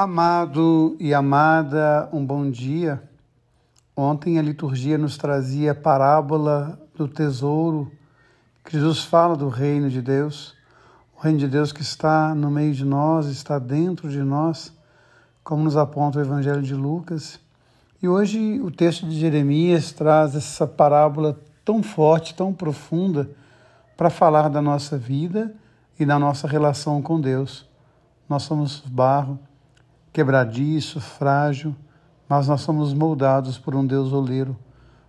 Amado e amada, um bom dia. Ontem a liturgia nos trazia a parábola do tesouro, que Jesus fala do reino de Deus, o reino de Deus que está no meio de nós, está dentro de nós, como nos aponta o Evangelho de Lucas. E hoje o texto de Jeremias traz essa parábola tão forte, tão profunda, para falar da nossa vida e da nossa relação com Deus. Nós somos barro quebradiço, frágil, mas nós somos moldados por um Deus oleiro,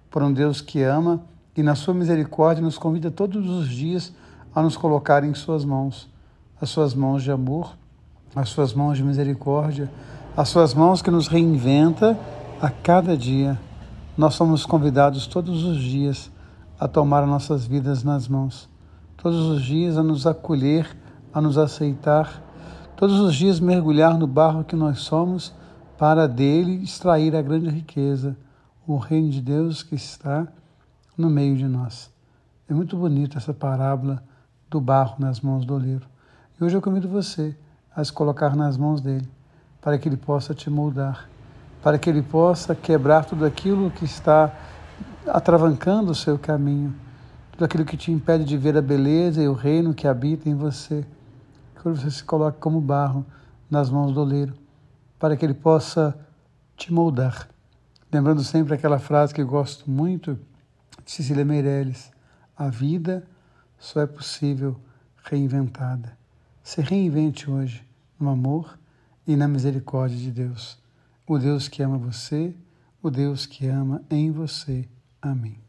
por um Deus que ama e, na sua misericórdia, nos convida todos os dias a nos colocar em Suas mãos, as Suas mãos de amor, as Suas mãos de misericórdia, as Suas mãos que nos reinventa a cada dia. Nós somos convidados todos os dias a tomar nossas vidas nas mãos, todos os dias a nos acolher, a nos aceitar todos os dias mergulhar no barro que nós somos para dele extrair a grande riqueza, o reino de Deus que está no meio de nós. É muito bonita essa parábola do barro nas mãos do oleiro. E hoje eu convido você a se colocar nas mãos dele, para que ele possa te moldar, para que ele possa quebrar tudo aquilo que está atravancando o seu caminho, tudo aquilo que te impede de ver a beleza e o reino que habita em você que você se coloque como barro nas mãos do oleiro, para que ele possa te moldar. Lembrando sempre aquela frase que eu gosto muito de Cecília Meirelles: a vida só é possível reinventada. Se reinvente hoje no amor e na misericórdia de Deus. O Deus que ama você, o Deus que ama em você. Amém.